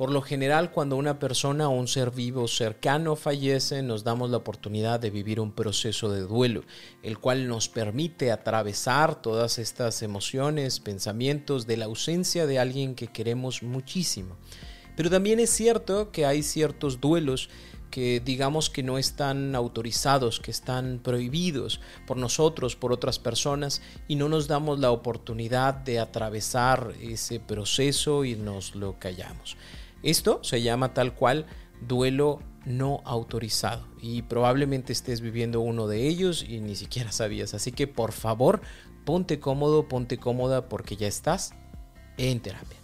Por lo general, cuando una persona o un ser vivo cercano fallece, nos damos la oportunidad de vivir un proceso de duelo, el cual nos permite atravesar todas estas emociones, pensamientos de la ausencia de alguien que queremos muchísimo. Pero también es cierto que hay ciertos duelos que digamos que no están autorizados, que están prohibidos por nosotros, por otras personas, y no nos damos la oportunidad de atravesar ese proceso y nos lo callamos. Esto se llama tal cual duelo no autorizado y probablemente estés viviendo uno de ellos y ni siquiera sabías. Así que por favor, ponte cómodo, ponte cómoda porque ya estás en terapia.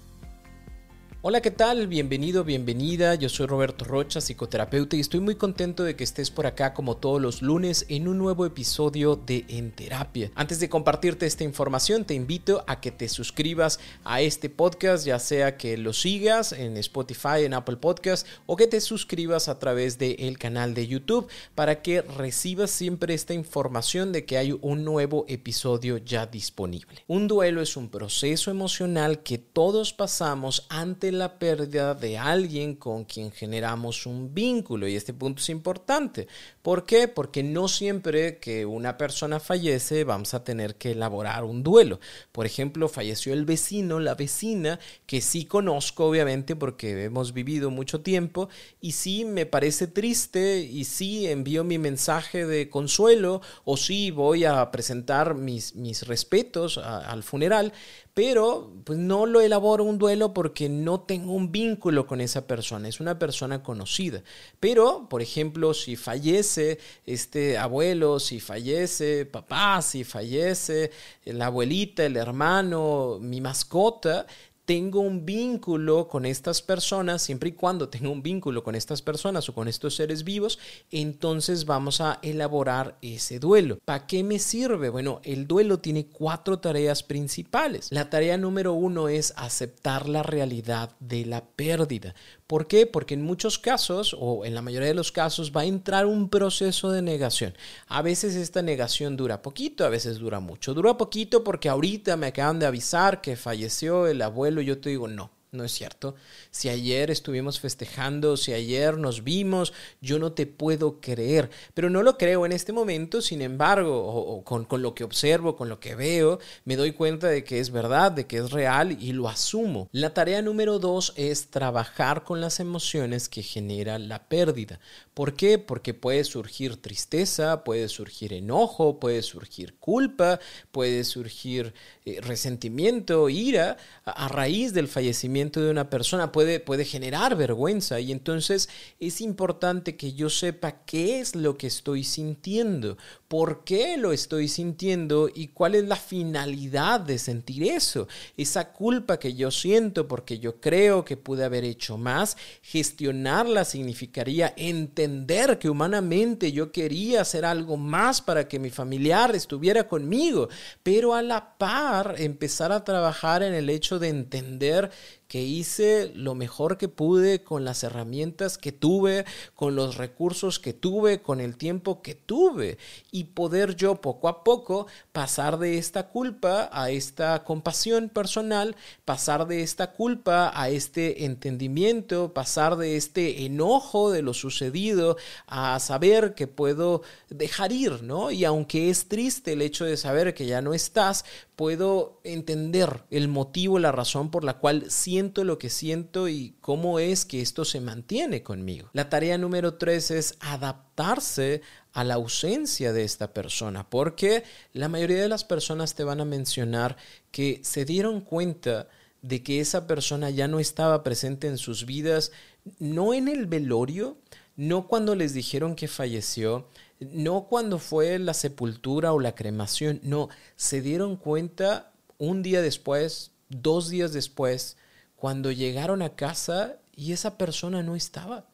Hola, ¿qué tal? Bienvenido, bienvenida. Yo soy Roberto Rocha, psicoterapeuta, y estoy muy contento de que estés por acá como todos los lunes en un nuevo episodio de En Terapia. Antes de compartirte esta información, te invito a que te suscribas a este podcast, ya sea que lo sigas en Spotify, en Apple Podcast, o que te suscribas a través del canal de YouTube para que recibas siempre esta información de que hay un nuevo episodio ya disponible. Un duelo es un proceso emocional que todos pasamos ante la pérdida de alguien con quien generamos un vínculo. Y este punto es importante. ¿Por qué? Porque no siempre que una persona fallece vamos a tener que elaborar un duelo. Por ejemplo, falleció el vecino, la vecina, que sí conozco obviamente porque hemos vivido mucho tiempo y sí me parece triste y sí envío mi mensaje de consuelo o sí voy a presentar mis, mis respetos al funeral, pero pues no lo elaboro un duelo porque no tengo un vínculo con esa persona, es una persona conocida. Pero, por ejemplo, si fallece este abuelo, si fallece papá, si fallece la abuelita, el hermano, mi mascota, tengo un vínculo con estas personas, siempre y cuando tengo un vínculo con estas personas o con estos seres vivos, entonces vamos a elaborar ese duelo. ¿Para qué me sirve? Bueno, el duelo tiene cuatro tareas principales. La tarea número uno es aceptar la realidad de la pérdida. ¿Por qué? Porque en muchos casos, o en la mayoría de los casos, va a entrar un proceso de negación. A veces esta negación dura poquito, a veces dura mucho. Dura poquito porque ahorita me acaban de avisar que falleció el abuelo y yo te digo, no, no es cierto. Si ayer estuvimos festejando, si ayer nos vimos, yo no te puedo creer. Pero no lo creo en este momento, sin embargo, o, con, con, lo que observo, con lo que veo, me doy cuenta de que es verdad, de que es real y lo asumo. La tarea número dos es trabajar con las emociones que genera la pérdida. ¿Por qué? Porque puede surgir tristeza, puede surgir enojo, puede surgir culpa, puede surgir eh, resentimiento, ira a, a raíz del fallecimiento de una persona, puede, puede generar vergüenza y entonces es importante que yo sepa qué es lo que estoy sintiendo, por qué lo estoy sintiendo y cuál es la finalidad de sentir eso. Esa culpa que yo siento porque yo creo que pude haber hecho más, gestionarla significaría entender que humanamente yo quería hacer algo más para que mi familiar estuviera conmigo, pero a la par empezar a trabajar en el hecho de entender que hice lo mejor que pude con las herramientas que tuve, con los recursos que tuve, con el tiempo que tuve y poder yo poco a poco pasar de esta culpa a esta compasión personal, pasar de esta culpa a este entendimiento, pasar de este enojo de lo sucedido a saber que puedo dejar ir, ¿no? Y aunque es triste el hecho de saber que ya no estás, puedo entender el motivo, la razón por la cual siento lo que siento y cómo es que esto se mantiene conmigo. La tarea número tres es adaptarse a la ausencia de esta persona, porque la mayoría de las personas te van a mencionar que se dieron cuenta de que esa persona ya no estaba presente en sus vidas, no en el velorio, no cuando les dijeron que falleció, no cuando fue la sepultura o la cremación, no, se dieron cuenta un día después, dos días después, cuando llegaron a casa y esa persona no estaba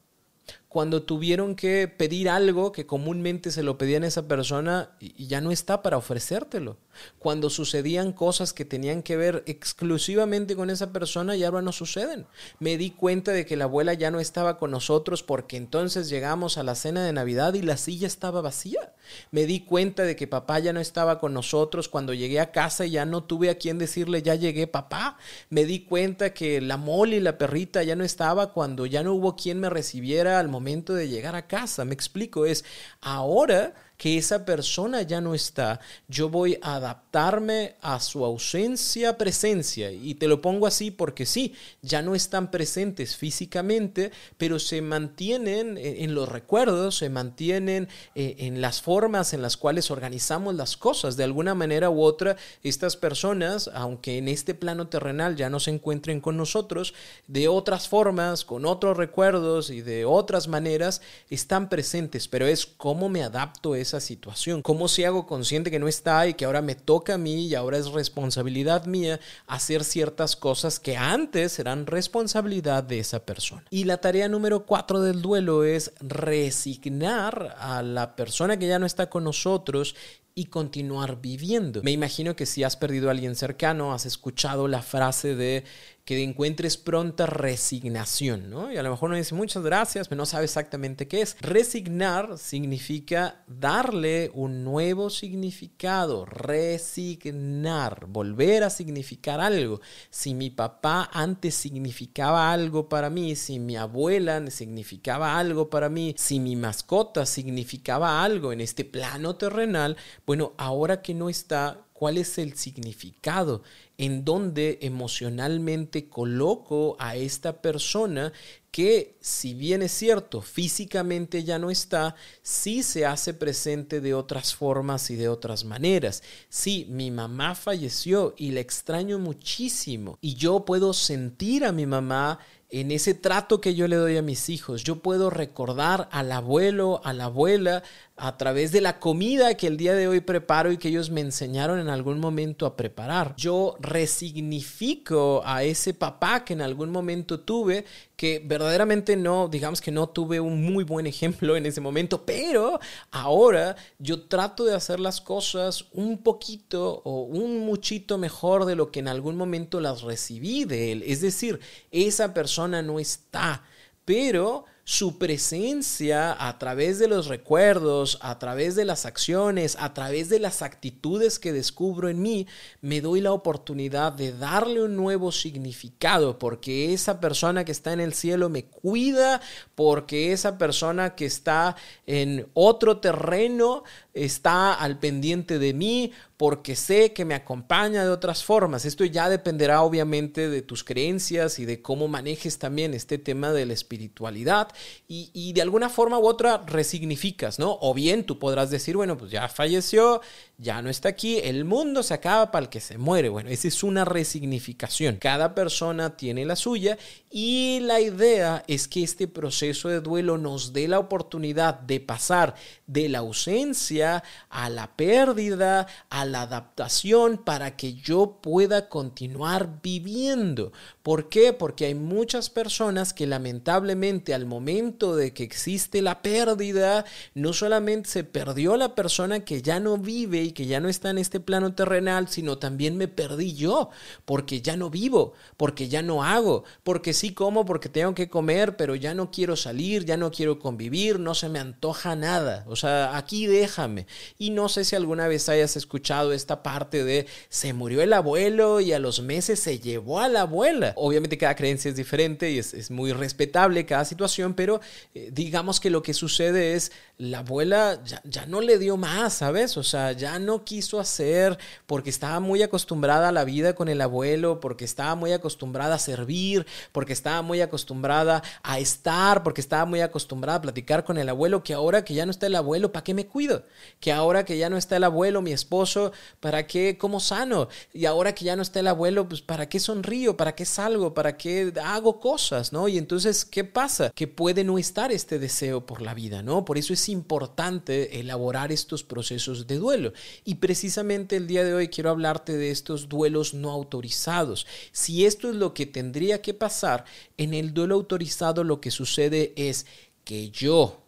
cuando tuvieron que pedir algo que comúnmente se lo pedían a esa persona y ya no está para ofrecértelo. Cuando sucedían cosas que tenían que ver exclusivamente con esa persona y ahora no suceden. Me di cuenta de que la abuela ya no estaba con nosotros porque entonces llegamos a la cena de Navidad y la silla estaba vacía. Me di cuenta de que papá ya no estaba con nosotros cuando llegué a casa y ya no tuve a quien decirle ya llegué papá. Me di cuenta que la mole y la perrita ya no estaba cuando ya no hubo quien me recibiera al momento momento de llegar a casa. Me explico, es ahora que esa persona ya no está, yo voy a adaptarme a su ausencia, presencia. Y te lo pongo así porque sí, ya no están presentes físicamente, pero se mantienen en los recuerdos, se mantienen eh, en las formas en las cuales organizamos las cosas. De alguna manera u otra, estas personas, aunque en este plano terrenal ya no se encuentren con nosotros, de otras formas, con otros recuerdos y de otras maneras, están presentes. Pero es cómo me adapto a esa situación? ¿Cómo si hago consciente que no está y que ahora me toca a mí y ahora es responsabilidad mía hacer ciertas cosas que antes eran responsabilidad de esa persona? Y la tarea número cuatro del duelo es resignar a la persona que ya no está con nosotros y continuar viviendo. Me imagino que si has perdido a alguien cercano, has escuchado la frase de que encuentres pronta resignación, ¿no? Y a lo mejor no dice muchas gracias, pero no sabe exactamente qué es. Resignar significa darle un nuevo significado, resignar, volver a significar algo. Si mi papá antes significaba algo para mí, si mi abuela significaba algo para mí, si mi mascota significaba algo en este plano terrenal, bueno, ahora que no está, cuál es el significado, en donde emocionalmente coloco a esta persona que, si bien es cierto, físicamente ya no está, sí se hace presente de otras formas y de otras maneras. Sí, mi mamá falleció y la extraño muchísimo y yo puedo sentir a mi mamá en ese trato que yo le doy a mis hijos. Yo puedo recordar al abuelo, a la abuela, a través de la comida que el día de hoy preparo y que ellos me enseñaron en algún momento a preparar. Yo resignifico a ese papá que en algún momento tuve, que verdaderamente no, digamos que no tuve un muy buen ejemplo en ese momento, pero ahora yo trato de hacer las cosas un poquito o un muchito mejor de lo que en algún momento las recibí de él. Es decir, esa persona no está, pero su presencia a través de los recuerdos, a través de las acciones, a través de las actitudes que descubro en mí, me doy la oportunidad de darle un nuevo significado, porque esa persona que está en el cielo me cuida, porque esa persona que está en otro terreno está al pendiente de mí, porque sé que me acompaña de otras formas. Esto ya dependerá obviamente de tus creencias y de cómo manejes también este tema de la espiritualidad y, de alguna forma u otra resignificas, ¿no? O bien tú podrás decir, bueno, pues ya falleció, ya no está aquí, el mundo se acaba para el que se muere. Bueno, esa es una resignificación. Cada persona tiene la suya y la idea es que este proceso de duelo nos dé la oportunidad de pasar de la ausencia a la pérdida, a la adaptación para que yo pueda continuar viviendo. ¿Por qué? Porque hay muchas personas que lamentablemente al momento de que existe la pérdida, no solamente se perdió la persona que ya no vive que ya no está en este plano terrenal, sino también me perdí yo, porque ya no vivo, porque ya no hago, porque sí como, porque tengo que comer, pero ya no quiero salir, ya no quiero convivir, no se me antoja nada. O sea, aquí déjame. Y no sé si alguna vez hayas escuchado esta parte de se murió el abuelo y a los meses se llevó a la abuela. Obviamente cada creencia es diferente y es, muy respetable cada situación, pero eh, digamos que lo que sucede es la abuela ya, no le dio más, ¿sabes? O sea, ya no quiso hacer porque estaba muy acostumbrada a la vida con el abuelo, porque estaba muy acostumbrada a servir, porque estaba muy acostumbrada a estar, porque estaba muy acostumbrada a platicar con el abuelo, que ahora que ya no está el abuelo, ¿para qué me cuido? Que ahora que ya no está el abuelo, mi esposo, ¿para qué como sano? Y ahora que ya no está el abuelo, pues ¿para qué sonrío? ¿Para qué algo, para qué hago cosas, ¿no? Y entonces, ¿qué pasa? Que puede no estar este deseo por la vida, ¿no? Por eso es importante elaborar estos procesos de duelo. Y precisamente el día de hoy quiero hablarte de estos duelos no autorizados. Si esto es lo que tendría que pasar, en el duelo autorizado lo que sucede es que yo,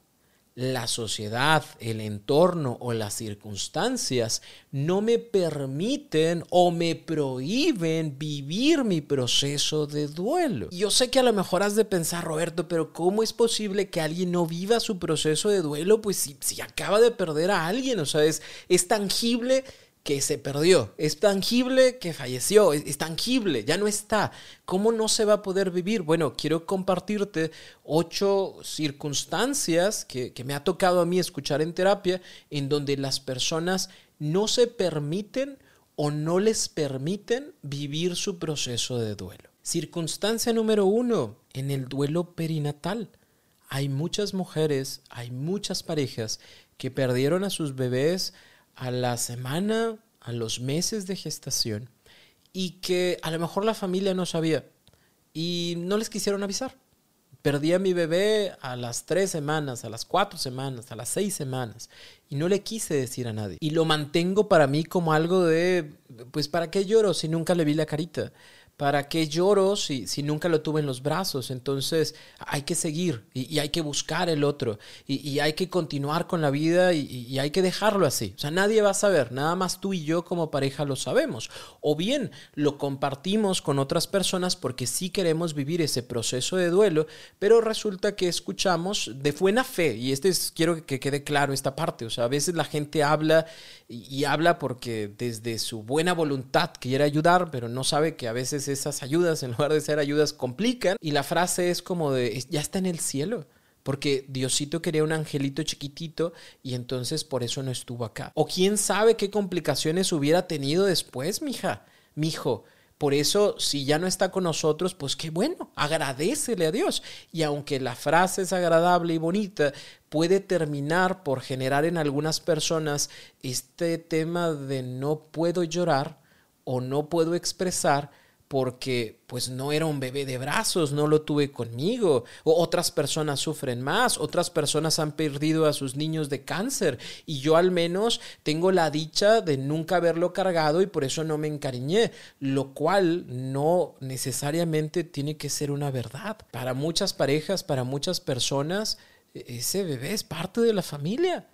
la sociedad, el entorno o las circunstancias no me permiten o me prohíben vivir mi proceso de duelo. Yo sé que a lo mejor has de pensar, Roberto, pero ¿cómo es posible que alguien no viva su proceso de duelo? Pues si, si acaba de perder a alguien, o sea, es, es tangible que se perdió, es tangible que falleció, es, tangible, ya no está. ¿Cómo no se va a poder vivir? Bueno, quiero compartirte ocho circunstancias que, que me ha tocado a mí escuchar en terapia en donde las personas no se permiten o no les permiten vivir su proceso de duelo. Circunstancia número uno, en el duelo perinatal. Hay muchas mujeres, hay muchas parejas que perdieron a sus bebés a la semana, a los meses de gestación y que a lo mejor la familia no sabía y no les quisieron avisar. Perdí a mi bebé a las tres semanas, a las cuatro semanas, a las seis semanas y no le quise decir a nadie. Y lo mantengo para mí como algo de, pues, ¿para qué lloro si nunca le vi la carita? ¿Para qué lloro si, si nunca lo tuve en los brazos? Entonces hay que seguir y, hay que buscar el otro y, hay que continuar con la vida y, hay que dejarlo así. O sea, nadie va a saber, nada más tú y yo como pareja lo sabemos. O bien lo compartimos con otras personas porque sí queremos vivir ese proceso de duelo, pero resulta que escuchamos de buena fe y este es, quiero que quede claro esta parte. O sea, a veces la gente habla y habla porque desde su buena voluntad quiere ayudar, pero no sabe que a veces esas ayudas, en lugar de ser ayudas, complican. Y la frase es como de, ya está en el cielo. Porque Diosito quería un angelito chiquitito y entonces por eso no estuvo acá. O quién sabe qué complicaciones hubiera tenido después, mija, mijo. Por eso, si ya no está con nosotros, pues qué bueno, agradecele a Dios. Y aunque la frase es agradable y bonita, puede terminar por generar en algunas personas este tema de no puedo llorar o no puedo expresar porque pues no era un bebé de brazos, no lo tuve conmigo. O otras personas sufren más, otras personas han perdido a sus niños de cáncer y yo al menos tengo la dicha de nunca haberlo cargado y por eso no me encariñé, lo cual no necesariamente tiene que ser una verdad. Para muchas parejas, para muchas personas, e-, ese bebé es parte de la familia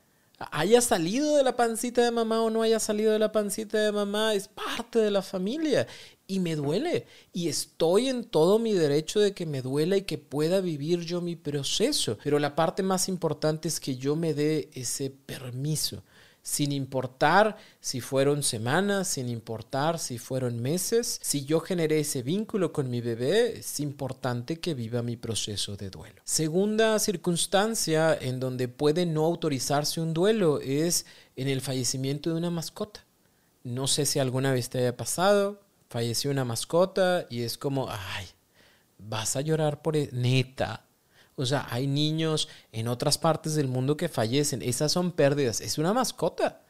haya salido de la pancita de mamá o no haya salido de la pancita de mamá, es parte de la familia y me duele. Y estoy en todo mi derecho de que me duela y que pueda vivir yo mi proceso. Pero la parte más importante es que yo me dé ese permiso. Sin importar si fueron semanas, sin importar si fueron meses, si yo generé ese vínculo con mi bebé, es importante que viva mi proceso de duelo. Segunda circunstancia en donde puede no autorizarse un duelo es en el fallecimiento de una mascota. No sé si alguna vez te haya pasado, falleció una mascota y es como, ay, vas a llorar por e-". neta. O sea, hay niños en otras partes del mundo que fallecen. Esas son pérdidas. Es una mascota.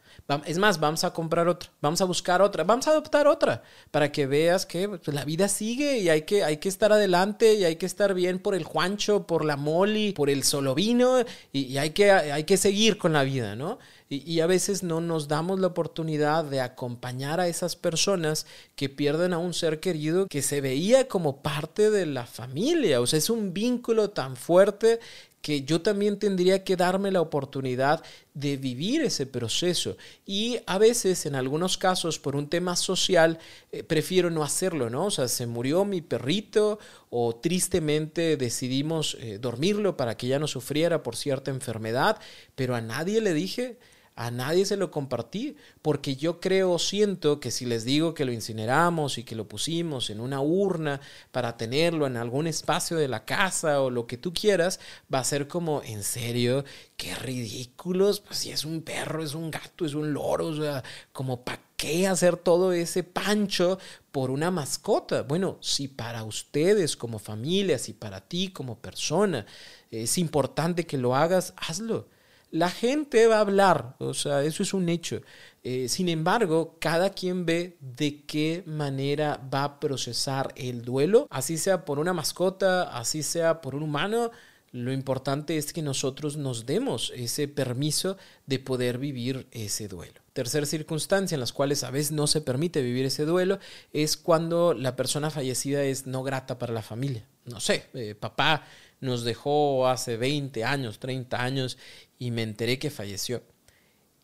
Es más, vamos a comprar otra, vamos a buscar otra, vamos a adoptar otra, para que veas que pues, la vida sigue y hay que, hay que estar adelante y hay que estar bien por el Juancho, por la Molly, por el Solovino y, y hay, que, hay que seguir con la vida, ¿no? Y, a veces no nos damos la oportunidad de acompañar a esas personas que pierden a un ser querido que se veía como parte de la familia. O sea, es un vínculo tan fuerte que yo también tendría que darme la oportunidad de vivir ese proceso. Y a veces, en algunos casos, por un tema social, eh, prefiero no hacerlo, ¿no? O sea, se murió mi perrito o tristemente decidimos eh, dormirlo para que ya no sufriera por cierta enfermedad, pero a nadie le dije, a nadie se lo compartí, porque yo creo, siento que si les digo que lo incineramos y que lo pusimos en una urna para tenerlo en algún espacio de la casa o lo que tú quieras, va a ser como, en serio, qué ridículos, pues si es un perro, es un gato, es un loro, o sea, como para qué hacer todo ese pancho por una mascota. Bueno, si para ustedes como familia, si para ti como persona es importante que lo hagas, hazlo la gente va a hablar, o sea, eso es un hecho. Eh, sin embargo, cada quien ve de qué manera va a procesar el duelo, así sea por una mascota, así sea por un humano, Lo importante es que nosotros nos demos ese permiso de poder vivir ese duelo. Tercera circunstancia en las cuales a veces no se permite vivir ese duelo es cuando la persona fallecida es no grata para la familia. No sé, eh, papá nos dejó hace 20 años, 30 años y me enteré que falleció.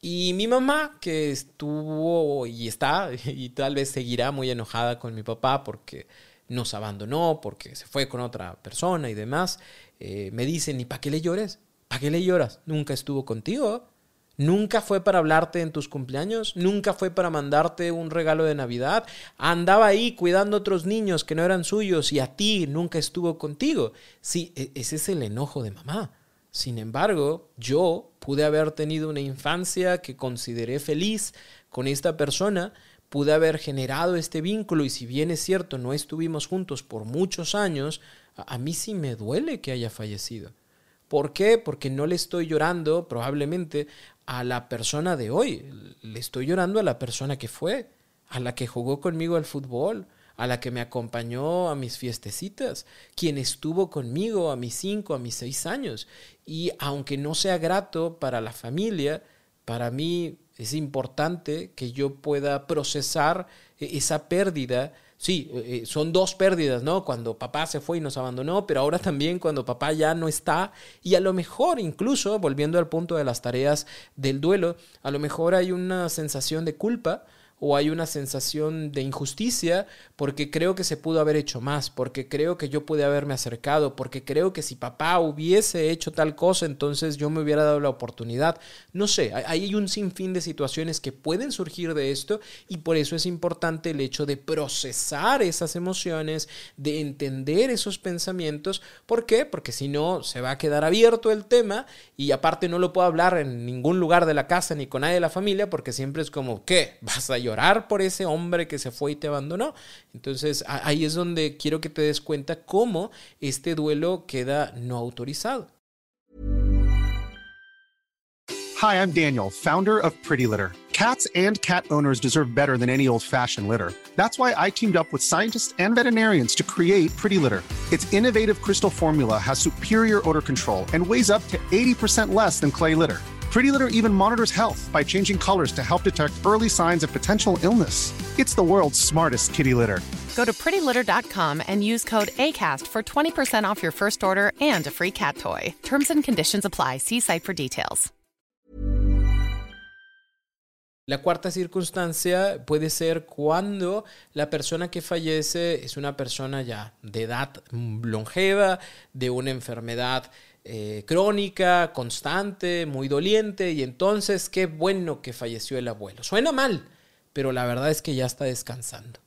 Y mi mamá, que estuvo y está, y tal vez seguirá muy enojada con mi papá porque nos abandonó, porque se fue con otra persona y demás, eh, me dicen, ¿y para qué le llores? ¿Para qué le lloras? Nunca estuvo contigo. Nunca fue para hablarte en tus cumpleaños, nunca fue para mandarte un regalo de Navidad. Andaba ahí cuidando a otros niños que no eran suyos y a ti nunca estuvo contigo. Sí, e, ese es el enojo de mamá. Sin embargo, yo pude haber tenido una infancia que consideré feliz con esta persona, pude haber generado este vínculo y si bien es cierto, no estuvimos juntos por muchos años, a, mí sí me duele que haya fallecido. ¿Por qué? Porque no le estoy llorando probablemente a la persona de hoy, le estoy llorando a la persona que fue, a la que jugó conmigo al fútbol, a la que me acompañó a mis fiestecitas, quien estuvo conmigo a mis cinco, a mis seis años. Y aunque no sea grato para la familia, para mí es importante que yo pueda procesar e-, esa pérdida. Sí, eh, eh, son dos pérdidas, ¿no? Cuando papá se fue y nos abandonó, pero ahora también cuando papá ya no está y a lo mejor incluso, volviendo al punto de las tareas del duelo, a lo mejor hay una sensación de culpa o hay una sensación de injusticia porque creo que se pudo haber hecho más, porque creo que yo pude haberme acercado, porque creo que si papá hubiese hecho tal cosa, entonces yo me hubiera dado la oportunidad. No sé, hay un sinfín de situaciones que pueden surgir de esto y por eso es importante el hecho de procesar esas emociones, de entender esos pensamientos. ¿Por qué? Porque si no, se va a quedar abierto el tema y aparte no lo puedo hablar en ningún lugar de la casa ni con nadie de la familia porque siempre es como, ¿qué? ¿Vas a llorar por ese hombre que se fue y te abandonó. Entonces ahí es donde quiero que te des cuenta cómo este duelo queda no autorizado. Hi, I'm Daniel, founder of Pretty Litter. Cats and cat owners deserve better than any old-fashioned litter. That's why I teamed up with scientists and veterinarians to create Pretty Litter. Its innovative crystal formula has superior odor control and weighs up to 80% less than clay litter. Pretty Litter even monitors health by changing colors to help detect early signs of potential illness. It's the world's smartest kitty litter. Go to prettylitter.com and use code ACAST for 20% off your first order and a free cat toy. Terms and conditions apply. See site for details. La cuarta circunstancia puede ser cuando la persona que fallece es una persona ya de edad longeva, de una enfermedad Eh, crónica, constante, muy doliente, y entonces qué bueno que falleció el abuelo. Suena mal, pero la verdad es que ya está descansando.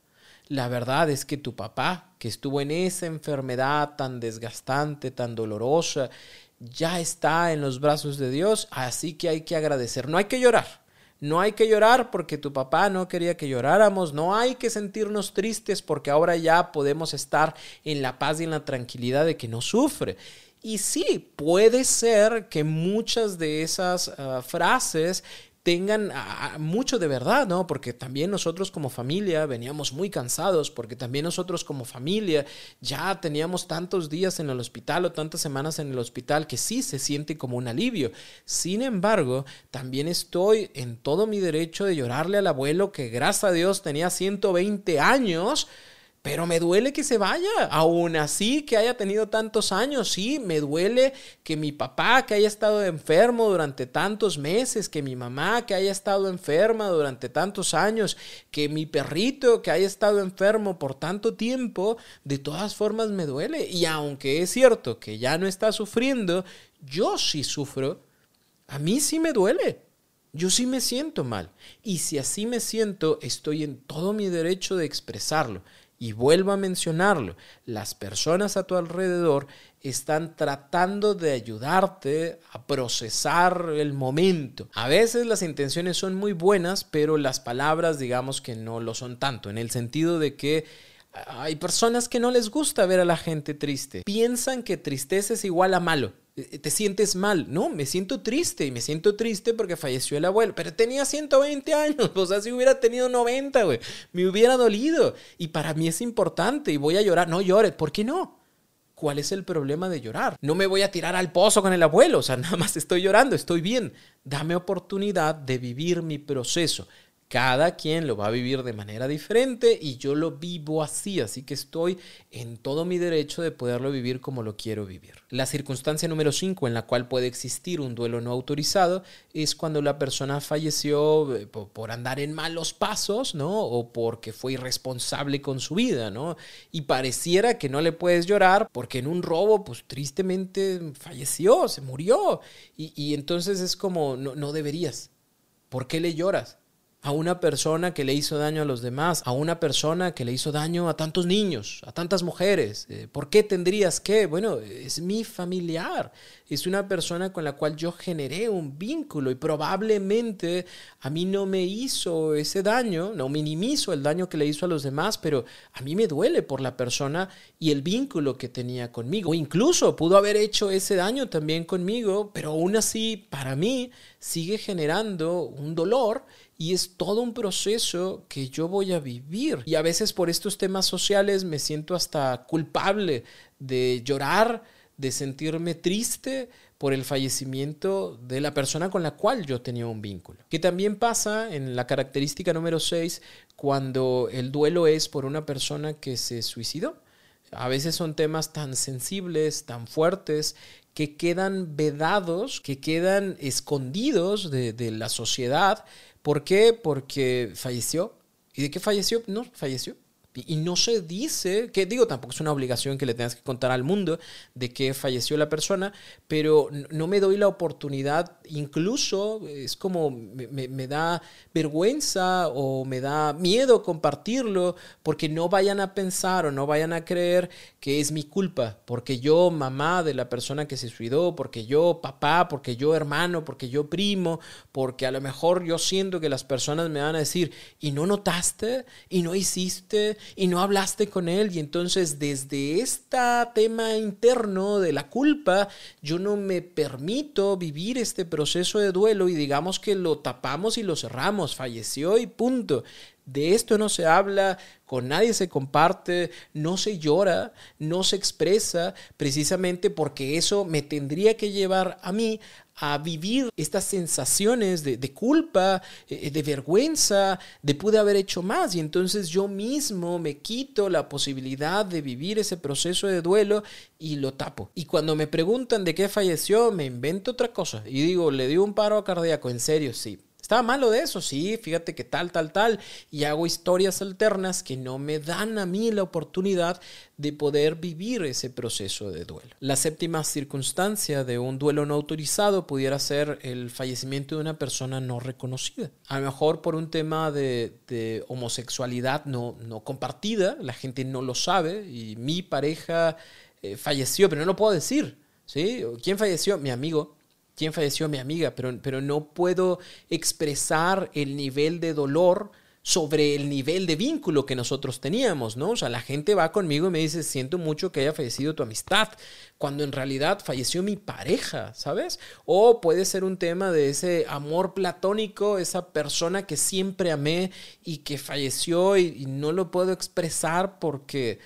La verdad es que tu papá, que estuvo en esa enfermedad tan desgastante, tan dolorosa, ya está en los brazos de Dios, así que hay que agradecer. No hay que llorar. No hay que llorar porque tu papá no quería que lloráramos, no hay que sentirnos tristes porque ahora ya podemos estar en la paz y en la tranquilidad de que no sufre. Y sí, puede ser que muchas de esas ah, frases tengan ah, mucho de verdad, ¿no? Porque también nosotros como familia veníamos muy cansados, porque también nosotros como familia ya teníamos tantos días en el hospital o tantas semanas en el hospital que sí se siente como un alivio. Sin embargo, también estoy en todo mi derecho de llorarle al abuelo que gracias a Dios tenía 120 años pero me duele que se vaya, aún así que haya tenido tantos años, sí, me duele que mi papá que haya estado enfermo durante tantos meses, que mi mamá que haya estado enferma durante tantos años, que mi perrito que haya estado enfermo por tanto tiempo, de todas formas me duele. Y aunque es cierto que ya no está sufriendo, yo sí sufro, a mí sí me duele. Yo sí me siento mal. Y si así me siento, estoy en todo mi derecho de expresarlo. Y vuelvo a mencionarlo, las personas a tu alrededor están tratando de ayudarte a procesar el momento. A veces las intenciones son muy buenas, pero las palabras digamos que no lo son tanto, en el sentido de que hay personas que no les gusta ver a la gente triste. Piensan que tristeza es igual a malo. Eh, te sientes mal. No, me siento triste y me siento triste porque falleció el abuelo. Pero tenía 120 años. O sea, si hubiera tenido 90, güey, me hubiera dolido. Y para mí es importante y voy a llorar. No llores. ¿Por qué no? ¿Cuál es el problema de llorar? No me voy a tirar al pozo con el abuelo, o sea, nada más estoy llorando, estoy bien. Dame oportunidad de vivir mi proceso. Cada quien lo va a vivir de manera diferente y yo lo vivo así, así que estoy en todo mi derecho de poderlo vivir como lo quiero vivir. La circunstancia número 5 en la cual puede existir un duelo no autorizado es cuando la persona falleció eh, por andar en malos pasos, ¿no? O porque fue irresponsable con su vida, ¿no? Y pareciera que no le puedes llorar porque en un robo, pues tristemente falleció, se murió. Y, entonces es como, no, no deberías. ¿Por qué le lloras? A una persona que le hizo daño a los demás, a una persona que le hizo daño a tantos niños, a tantas mujeres. Eh, ¿Por qué tendrías que? Bueno, es mi familiar, es una persona con la cual yo generé un vínculo y probablemente a mí no me hizo ese daño, no minimizo el daño que le hizo a los demás, pero a mí me duele por la persona y el vínculo que tenía conmigo. O incluso pudo haber hecho ese daño también conmigo, pero aún así para mí sigue generando un dolor y es todo un proceso que yo voy a vivir. Y a veces por estos temas sociales me siento hasta culpable de llorar, de sentirme triste por el fallecimiento de la persona con la cual yo tenía un vínculo. Que también pasa en la característica número 6 cuando el duelo es por una persona que se suicidó. A veces son temas tan sensibles, tan fuertes, que quedan vedados, que quedan escondidos de, de la sociedad ¿Por qué? Porque falleció. ¿Y de qué falleció? No, falleció. Y no se dice, que digo, tampoco es una obligación que le tengas que contar al mundo de que falleció la persona, pero no me doy la oportunidad, incluso es como me, da vergüenza o me da miedo compartirlo, porque no vayan a pensar o no vayan a creer que es mi culpa, porque yo mamá de la persona que se suicidó, porque yo papá, porque yo hermano, porque yo primo, porque a lo mejor yo siento que las personas me van a decir, ¿y no notaste? ¿Y no hiciste? Y no hablaste con él y entonces desde este tema interno de la culpa yo no me permito vivir este proceso de duelo y digamos que lo tapamos y lo cerramos, falleció y punto. De esto no se habla, con nadie se comparte, no se llora, no se expresa, precisamente porque eso me tendría que llevar a mí a vivir estas sensaciones de, culpa, eh, de vergüenza, de pude haber hecho más. Y entonces yo mismo me quito la posibilidad de vivir ese proceso de duelo y lo tapo. Y cuando me preguntan de qué falleció, me invento otra cosa. Y digo, le dio un paro cardíaco, en serio, sí. ¿Estaba malo de eso? Sí, fíjate que tal, tal, tal. Y hago historias alternas que no me dan a mí la oportunidad de poder vivir ese proceso de duelo. La séptima circunstancia de un duelo no autorizado pudiera ser el fallecimiento de una persona no reconocida. A lo mejor por un tema de, homosexualidad no, no compartida, la gente no lo sabe y mi pareja eh, falleció, pero no lo puedo decir. ¿sí? ¿Quién falleció? Mi amigo quién falleció mi amiga, pero, pero no puedo expresar el nivel de dolor sobre el nivel de vínculo que nosotros teníamos, ¿no? O sea, la gente va conmigo y me dice, siento mucho que haya fallecido tu amistad, cuando en realidad falleció mi pareja, ¿sabes? O puede ser un tema de ese amor platónico, esa persona que siempre amé y que falleció y no lo puedo expresar porque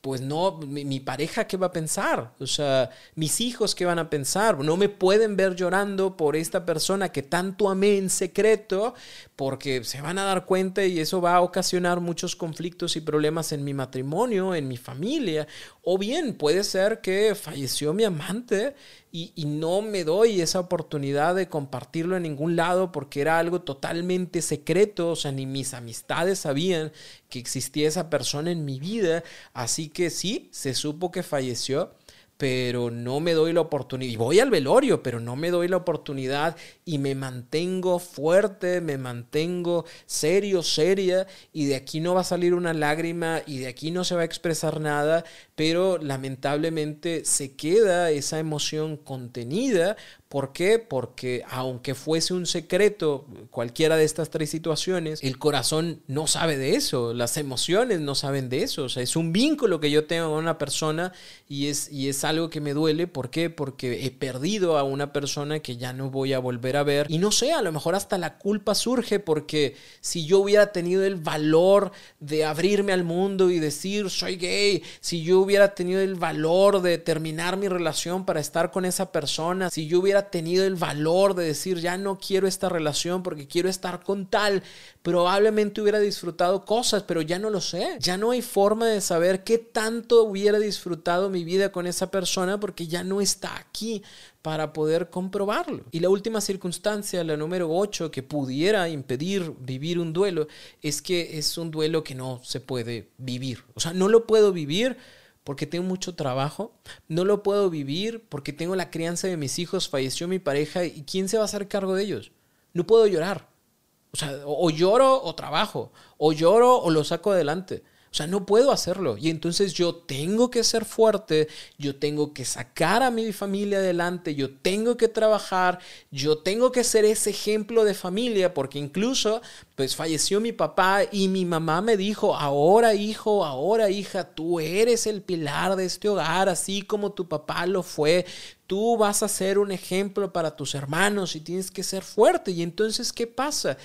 pues no, mi, pareja qué va a pensar, o sea, mis hijos qué van a pensar, no me pueden ver llorando por esta persona que tanto amé en secreto, porque se van a dar cuenta y eso va a ocasionar muchos conflictos y problemas en mi matrimonio, en mi familia, o bien puede ser que falleció mi amante y, no me doy esa oportunidad de compartirlo en ningún lado porque era algo totalmente secreto, o sea, ni mis amistades sabían que existía esa persona en mi vida, así que sí, se supo que falleció, pero no me doy la oportunidad, y voy al velorio, pero no me doy la oportunidad y me mantengo fuerte, me mantengo serio, seria, y de aquí no va a salir una lágrima y de aquí no se va a expresar nada, pero lamentablemente se queda esa emoción contenida ¿Por qué? Porque aunque fuese un secreto cualquiera de estas tres situaciones, el corazón no sabe de eso, las emociones no saben de eso. O sea, es un vínculo que yo tengo con una persona y es, y es algo que me duele. ¿Por qué? Porque he perdido a una persona que ya no voy a volver a ver. Y no sé, a lo mejor hasta la culpa surge porque si yo hubiera tenido el valor de abrirme al mundo y decir soy gay, si yo hubiera tenido el valor de terminar mi relación para estar con esa persona, si yo hubiera tenido el valor de decir ya no quiero esta relación porque quiero estar con tal, probablemente hubiera disfrutado cosas, pero ya no lo sé. Ya no hay forma de saber qué tanto hubiera disfrutado mi vida con esa persona porque ya no está aquí para poder comprobarlo. Y la última circunstancia, la número 8, que pudiera impedir vivir un duelo, es que es un duelo que no se puede vivir. O sea, no lo puedo vivir porque tengo mucho trabajo, no lo puedo vivir porque tengo la crianza de mis hijos, falleció mi pareja y ¿quién se va a hacer cargo de ellos? No puedo llorar. O sea, o, lloro o trabajo, o lloro o lo saco adelante. O sea, no puedo hacerlo. Y entonces yo tengo que ser fuerte, yo tengo que sacar a mi familia adelante, yo tengo que trabajar, yo tengo que ser ese ejemplo de familia, porque incluso, pues falleció mi papá y mi mamá me dijo, ahora hijo, ahora hija, tú eres el pilar de este hogar, así como tu papá lo fue. Tú vas a ser un ejemplo para tus hermanos y tienes que ser fuerte. Y entonces, ¿qué pasa?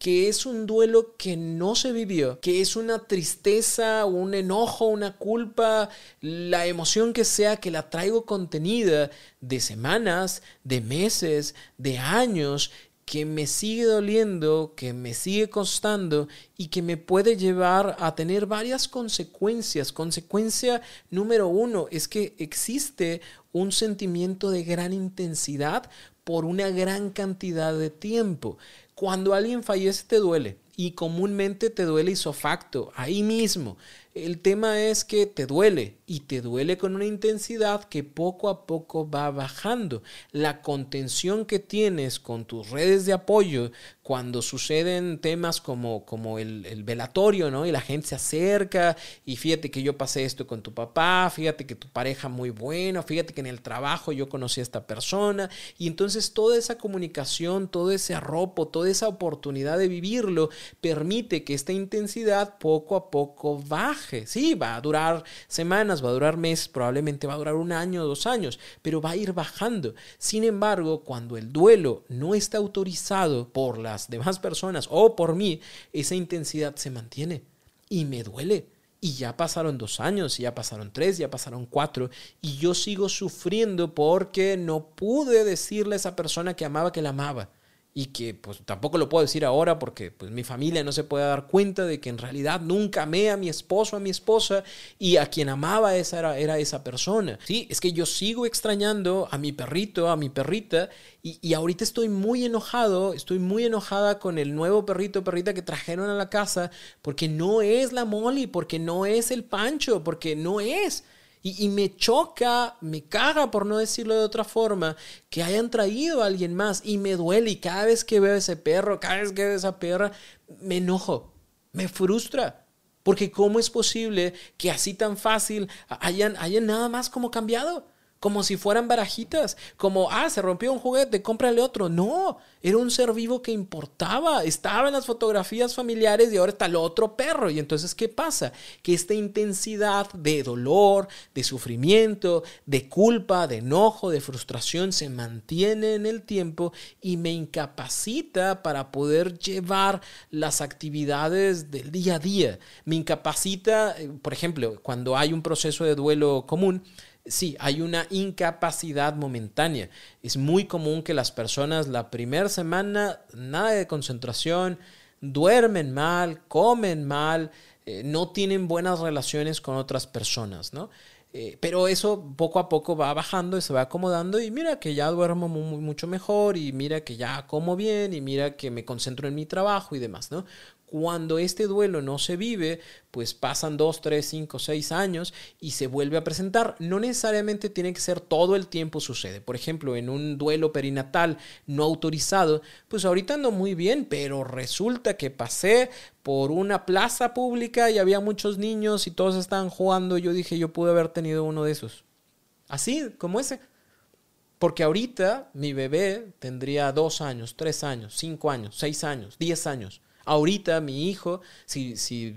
Que es un duelo que no se vivió, que es una tristeza, un enojo, una culpa, la emoción que sea que la traigo contenida de semanas, de meses, de años, que me sigue doliendo, que me sigue costando y que me puede llevar a tener varias consecuencias. Consecuencia número uno es que existe un sentimiento de gran intensidad por una gran cantidad de tiempo. Cuando alguien fallece te duele y comúnmente te duele isofacto, ahí mismo. El tema es que te duele y te duele con una intensidad que poco a poco va bajando. La contención que tienes con tus redes de apoyo cuando suceden temas como, como el, velatorio, ¿no? Y la gente se acerca y fíjate que yo pasé esto con tu papá, fíjate que tu pareja muy bueno, fíjate que en el trabajo yo conocí a esta persona y entonces toda esa comunicación, todo ese arropo, toda esa oportunidad de vivirlo permite que esta intensidad poco a poco baje Sí, va a durar semanas, va a durar meses, probablemente va a durar un año dos años, pero va a ir bajando. Sin embargo, cuando el duelo no está autorizado por las demás personas o por mí, esa intensidad se mantiene y me duele. Y ya pasaron dos años, ya pasaron tres, ya pasaron cuatro, y yo sigo sufriendo porque no pude decirle a esa persona que amaba que la amaba y que pues tampoco lo puedo decir ahora porque pues mi familia no se puede dar cuenta de que en realidad nunca amé a mi esposo, a mi esposa y a quien amaba esa era, era esa persona. Sí, es que yo sigo extrañando a mi perrito, a mi perrita y, y ahorita estoy muy enojado, estoy muy enojada con el nuevo perrito, perrita que trajeron a la casa porque no es la Molly, porque no es el Pancho, porque no es. Y, me choca, me caga, por no decirlo de otra forma, que hayan traído a alguien más y me duele. Y cada vez que veo ese perro, cada vez que veo esa perra, me enojo, me frustra. Porque ¿cómo es posible que así tan fácil hayan, hayan nada más como cambiado? Como si fueran barajitas, como, ah, se rompió un juguete, cómprale otro. No, era un ser vivo que importaba, estaba en las fotografías familiares y ahora está el otro perro. Y entonces, ¿qué pasa? Que esta intensidad de dolor, de sufrimiento, de culpa, de enojo, de frustración se mantiene en el tiempo y me incapacita para poder llevar las actividades del día a día. Me incapacita, eh, por ejemplo, cuando hay un proceso de duelo común, sí, hay una incapacidad momentánea. Es muy común que las personas la primera semana, nada de concentración, duermen mal, comen mal, eh, no tienen buenas relaciones con otras personas, ¿no? Eh, pero eso poco a poco va bajando y se va acomodando y mira que ya duermo mucho mejor y mira que ya como bien y mira que me concentro en mi trabajo y demás, ¿no? Cuando este duelo no se vive, pues pasan dos, tres, cinco, seis años y se vuelve a presentar. No necesariamente tiene que ser todo el tiempo sucede. Por ejemplo, en un duelo perinatal no autorizado, pues ahorita ando muy bien, pero resulta que pasé por una plaza pública y había muchos niños y todos estaban jugando. Yo dije, yo pude haber tenido uno de esos. Así como ese. Porque ahorita mi bebé tendría dos años, tres años, cinco años, seis años, diez años. Ahorita mi hijo, si, si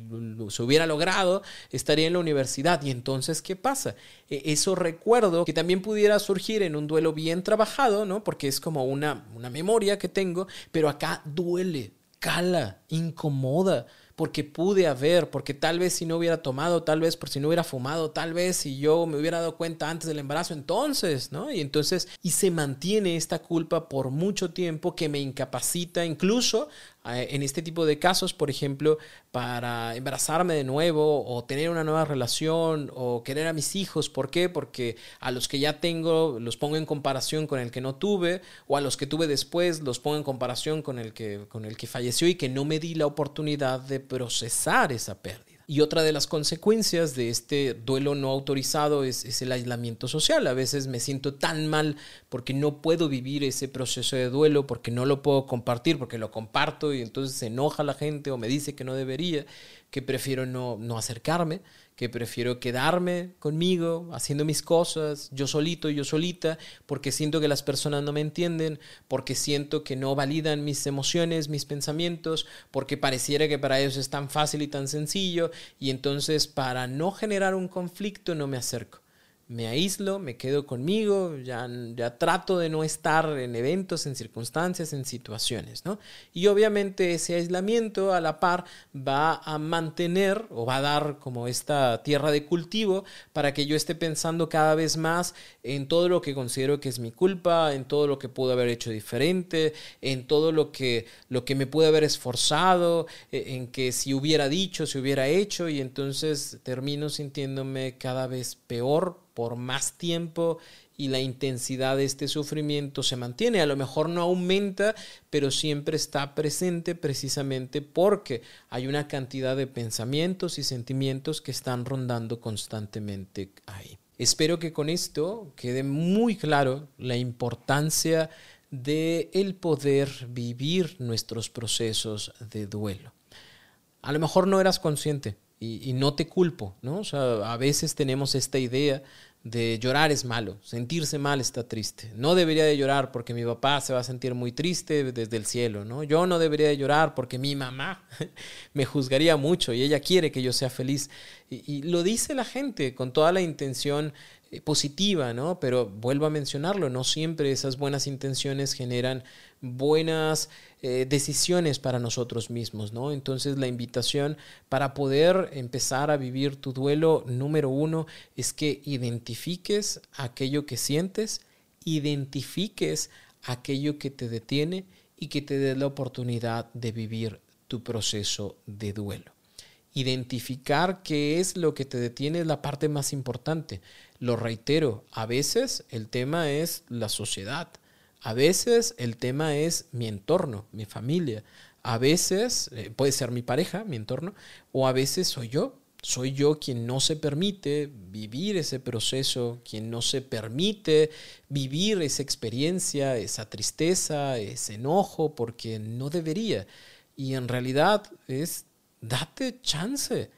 se hubiera logrado, estaría en la universidad. Y entonces, ¿qué pasa? E, eso recuerdo que también pudiera surgir en un duelo bien trabajado, ¿no? Porque es como una, una memoria que tengo, pero acá duele, cala, incomoda porque pude haber, porque tal vez si no hubiera tomado, tal vez por si no hubiera fumado, tal vez si yo me hubiera dado cuenta antes del embarazo, entonces, ¿no? Y entonces, y se mantiene esta culpa por mucho tiempo que me incapacita incluso en este tipo de casos, por ejemplo, para embarazarme de nuevo o tener una nueva relación o querer a mis hijos. ¿Por qué? Porque a los que ya tengo los pongo en comparación con el que no tuve o a los que tuve después los pongo en comparación con el que, con el que falleció y que no me di la oportunidad de procesar esa pérdida. Y otra de las consecuencias de este duelo no autorizado es, el aislamiento social. A veces me siento tan mal porque no puedo vivir ese proceso de duelo, porque no lo puedo compartir, porque lo comparto y entonces se enoja la gente o me dice que no debería, que prefiero no, no acercarme que prefiero quedarme conmigo, haciendo mis cosas, yo solito, yo solita, porque siento que las personas no me entienden, porque siento que no validan mis emociones, mis pensamientos, porque pareciera que para ellos es tan fácil y tan sencillo, y entonces para no generar un conflicto no me acerco me aíslo, me quedo conmigo, ya, ya trato de no estar en eventos, en circunstancias, en situaciones, ¿no? Y obviamente ese aislamiento a la par va a mantener o va a dar como esta tierra de cultivo para que yo esté pensando cada vez más en todo lo que considero que es mi culpa, en todo lo que pude haber hecho diferente, en todo lo que, lo que me pude haber esforzado, e, en que si hubiera dicho, si hubiera hecho, y entonces termino sintiéndome cada vez peor por más tiempo y la intensidad de este sufrimiento se mantiene. A lo mejor no aumenta, pero siempre está presente precisamente porque hay una cantidad de pensamientos y sentimientos que están rondando constantemente ahí. Espero que con esto quede muy claro la importancia de el poder vivir nuestros procesos de duelo. A lo mejor no eras consciente, y, no te culpo, ¿no? O sea, a veces tenemos esta idea de llorar es malo, sentirse mal está triste. No debería de llorar porque mi papá se va a sentir muy triste desde el cielo, ¿no? Yo no debería de llorar porque mi mamá me juzgaría mucho y ella quiere que yo sea feliz. Y, y lo dice la gente con toda la intención eh, positiva, ¿no? Pero vuelvo a mencionarlo, no siempre esas buenas intenciones generan buenas eh, decisiones para nosotros mismos, ¿no? Entonces la invitación para poder empezar a vivir tu duelo, número uno, es que identifiques aquello que sientes, identifiques aquello que te detiene y que te dé la oportunidad de vivir tu proceso de duelo. Identificar qué es lo que te detiene es la parte más importante. Lo reitero, a veces el tema es la sociedad, a veces el tema es mi entorno, mi familia, a veces eh, puede ser mi pareja, mi entorno, o a veces soy yo. Soy yo quien no se permite vivir ese proceso, quien no se permite vivir esa experiencia, esa tristeza, ese enojo, porque no debería. Y en realidad es, date chance.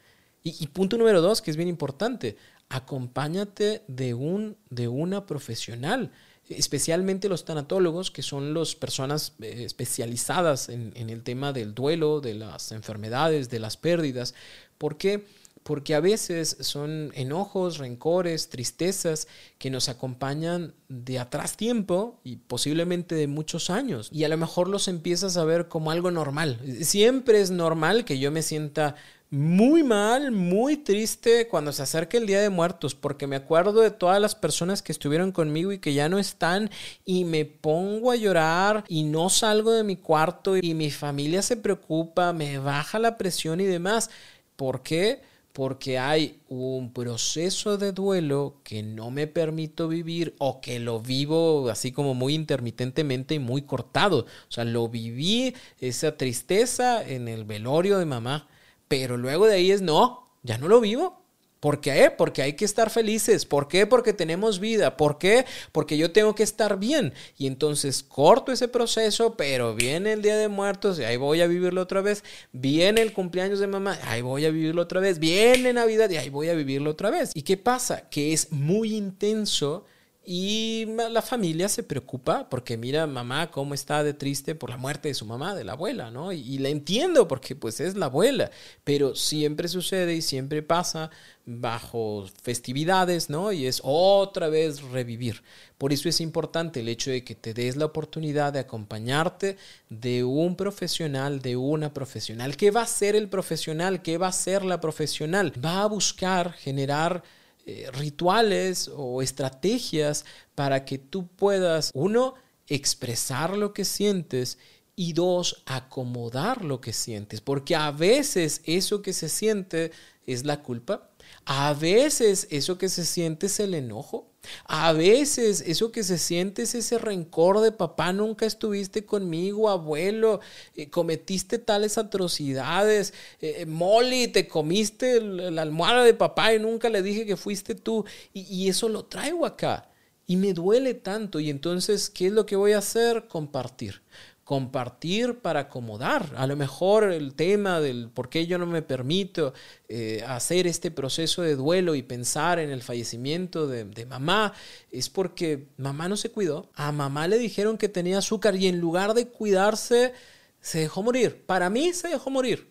Y, y punto número dos, que es bien importante, acompáñate de, un, de una profesional, especialmente los tanatólogos, que son las personas eh, especializadas en, el tema del duelo, de las enfermedades, de las pérdidas. ¿Por qué? Porque a veces son enojos, rencores, tristezas que nos acompañan de atrás tiempo y posiblemente de muchos años. Y a lo mejor los empiezas a ver como algo normal. Siempre es normal que yo me sienta muy mal, muy triste cuando se acerca el Día de Muertos, porque me acuerdo de todas las personas que estuvieron conmigo y que ya no están y me pongo a llorar y no salgo de mi cuarto y mi familia se preocupa, me baja la presión y demás. ¿Por qué? Porque hay un proceso de duelo que no me permito vivir o que lo vivo así como muy intermitentemente y muy cortado. O sea, lo viví esa tristeza en el velorio de mamá pero luego de ahí es no, ya no lo vivo. ¿Por qué? Porque hay que estar felices. ¿Por qué? Porque tenemos vida. ¿Por qué? Porque yo tengo que estar bien. Y entonces corto ese proceso, pero viene el Día de Muertos y ahí voy a vivirlo otra vez. Viene el cumpleaños de mamá, ahí voy a vivirlo otra vez. Viene Navidad y ahí voy a vivirlo otra vez. ¿Y qué pasa? Que es muy intenso Y la familia se preocupa porque mira mamá cómo está de triste por la muerte de su mamá, de la abuela, ¿no? Y, la entiendo porque pues es la abuela, pero siempre sucede y siempre pasa bajo festividades, ¿no? Y es otra vez revivir. Por eso es importante el hecho de que te des la oportunidad de acompañarte de un profesional, de una profesional. ¿Qué va a ser el profesional? ¿Qué va a ser la profesional? Va a buscar generar eh, rituales o estrategias para que tú puedas, uno, expresar lo que sientes y dos, acomodar lo que sientes, porque a veces eso que se siente es la culpa, a veces eso que se siente es el enojo, a veces eso que se siente es ese rencor de papá, nunca estuviste conmigo, abuelo, eh, cometiste tales atrocidades, eh, eh, Molly, te comiste la almohada de papá y nunca le dije que fuiste tú. y eso lo traigo acá. Y me duele tanto. Y entonces, ¿qué es lo que voy a hacer? Compartir compartir para acomodar. A lo mejor el tema del por qué yo no me permito eh, hacer este proceso de duelo y pensar en el fallecimiento de, de, mamá es porque mamá no se cuidó. A mamá le dijeron que tenía azúcar y en lugar de cuidarse se dejó morir. Para mí se dejó morir.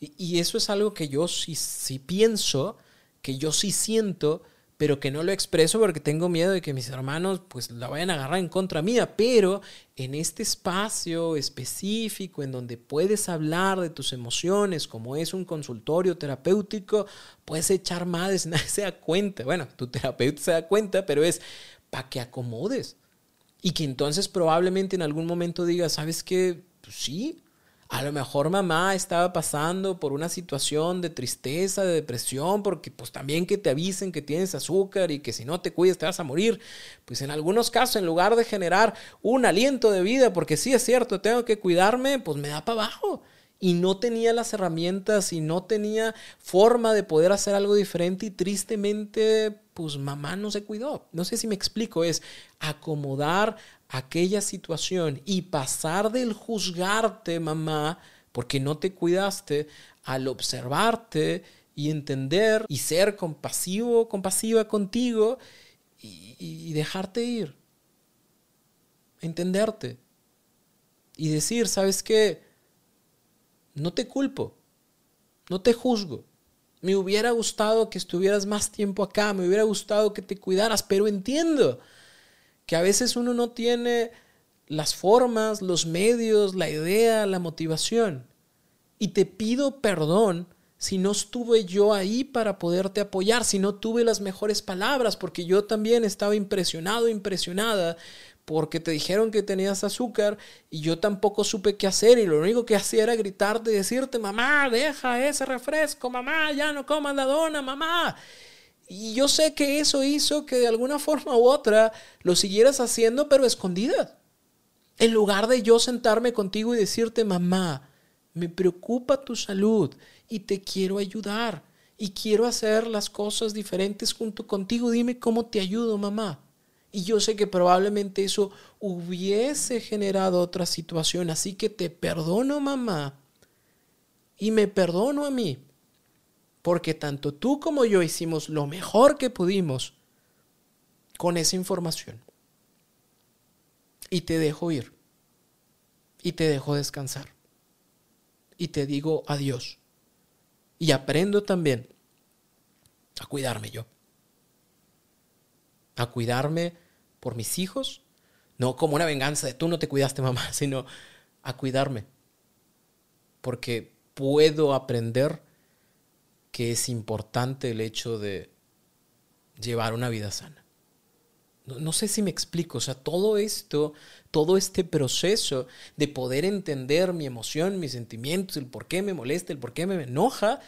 Y, y eso es algo que yo sí, sí pienso, que yo sí siento pero que no lo expreso porque tengo miedo de que mis hermanos pues la vayan a agarrar en contra mía, pero en este espacio específico en donde puedes hablar de tus emociones, como es un consultorio terapéutico, puedes echar madres, nadie se da cuenta. Bueno, tu terapeuta se da cuenta, pero es para que acomodes. Y que entonces probablemente en algún momento digas, ¿sabes qué? Pues sí, a lo mejor mamá estaba pasando por una situación de tristeza, de depresión, porque pues también que te avisen que tienes azúcar y que si no te cuidas te vas a morir. Pues en algunos casos, en lugar de generar un aliento de vida, porque sí es cierto, tengo que cuidarme, pues me da para abajo. Y no tenía las herramientas y no tenía forma de poder hacer algo diferente y tristemente, pues mamá no se cuidó. No sé si me explico, es acomodar aquella situación y pasar del juzgarte, mamá, porque no te cuidaste, al observarte y entender y ser compasivo, compasiva contigo y, dejarte ir. Entenderte. Y decir, ¿sabes qué? No te culpo, no te juzgo. Me hubiera gustado que estuvieras más tiempo acá, me hubiera gustado que te cuidaras, pero entiendo que a veces uno no tiene las formas, los medios, la idea, la motivación. Y te pido perdón si no estuve yo ahí para poderte apoyar, si no tuve las mejores palabras, porque yo también estaba impresionado, impresionada, porque te dijeron que tenías azúcar y yo tampoco supe qué hacer y lo único que hacía era gritarte y decirte, mamá, deja ese refresco, mamá, ya no comas la dona, mamá. Y yo sé que eso hizo que de alguna forma u otra lo siguieras haciendo, pero escondida. En lugar de yo sentarme contigo y decirte, mamá, me preocupa tu salud y te quiero ayudar y quiero hacer las cosas diferentes junto contigo, dime cómo te ayudo, mamá. Y yo sé que probablemente eso hubiese generado otra situación, así que te perdono, mamá, y me perdono a mí porque tanto tú como yo hicimos lo mejor que pudimos con esa información. Y te dejo ir. Y te dejo descansar. Y te digo adiós. Y aprendo también a cuidarme yo. A cuidarme por mis hijos. No como una venganza de tú no te cuidaste mamá, sino a cuidarme. Porque puedo aprender que es importante el hecho de llevar una vida sana. No, sé si me explico, o sea, todo esto, todo este proceso de poder entender mi emoción, mis sentimientos, el por qué me molesta, el por qué me enoja,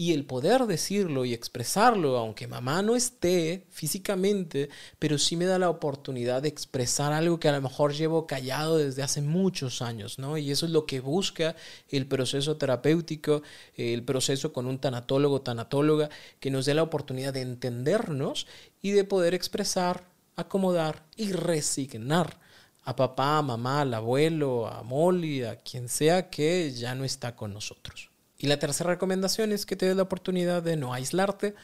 y el poder decirlo y expresarlo, aunque mamá no esté físicamente, pero sí me da la oportunidad de expresar algo que a lo mejor llevo callado desde hace muchos años, ¿no? Y eso es lo que busca el proceso terapéutico, el proceso con un tanatólogo, tanatóloga, que nos dé la oportunidad de entendernos y de poder expresar, acomodar y resignar a papá, a mamá, al abuelo, a Molly, a quien sea que ya no está con nosotros. Y la tercera recomendación es que te des la oportunidad de no aislarte,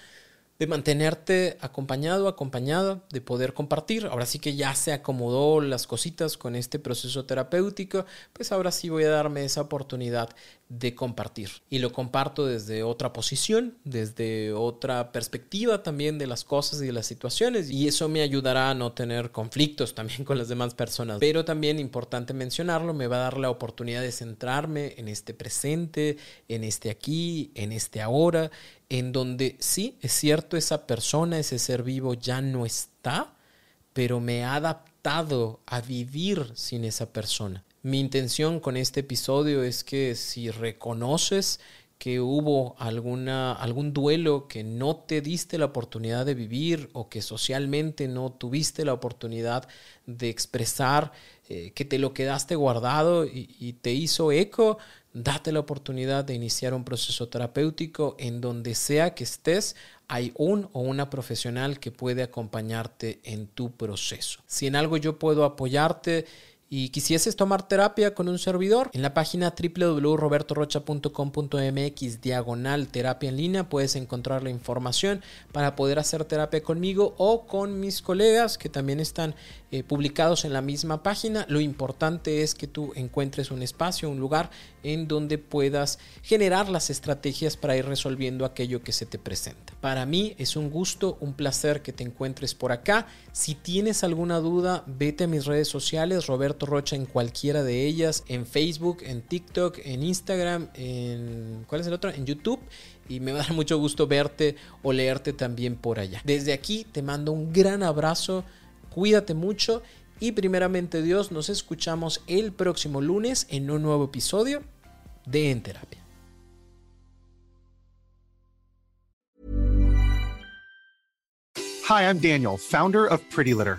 de mantenerte acompañado, acompañada, de poder compartir. Ahora sí que ya se acomodó las cositas con este proceso terapéutico, pues ahora sí voy a darme esa oportunidad de compartir. Y lo comparto desde otra posición, desde otra perspectiva también de las cosas y de las situaciones. Y eso me ayudará a no tener conflictos también con las demás personas. Pero también, importante mencionarlo, me va a dar la oportunidad de centrarme en este presente, en este aquí, en este ahora, en donde sí, es cierto, esa persona, ese ser vivo ya no está, pero me ha adaptado a vivir sin esa persona. Mi intención con este episodio es que si reconoces que hubo alguna, algún duelo que no te diste la oportunidad de vivir o que socialmente no tuviste la oportunidad de expresar, eh, que te lo quedaste guardado y, y te hizo eco, date la oportunidad de iniciar un proceso terapéutico en donde sea que estés, hay un o una profesional que puede acompañarte en tu proceso. Si en algo yo puedo apoyarte, y quisieses tomar terapia con un servidor, en la página www.robertorocha.com.mx diagonal terapia en línea puedes encontrar la información para poder hacer terapia conmigo o con mis colegas que también están eh, publicados en la misma página. Lo importante es que tú encuentres un espacio, un lugar en donde puedas generar las estrategias para ir resolviendo aquello que se te presenta. Para mí es un gusto, un placer que te encuentres por acá. Si tienes alguna duda, vete a mis redes sociales, Roberto Rocha en cualquiera de ellas, en Facebook, en TikTok, en Instagram, en ¿cuál es el otro? En YouTube y me va a dar mucho gusto verte o leerte también por allá. Desde aquí te mando un gran abrazo, cuídate mucho y primeramente Dios nos escuchamos el próximo lunes en un nuevo episodio de En Terapia. Hi, I'm Daniel, founder of Pretty Litter.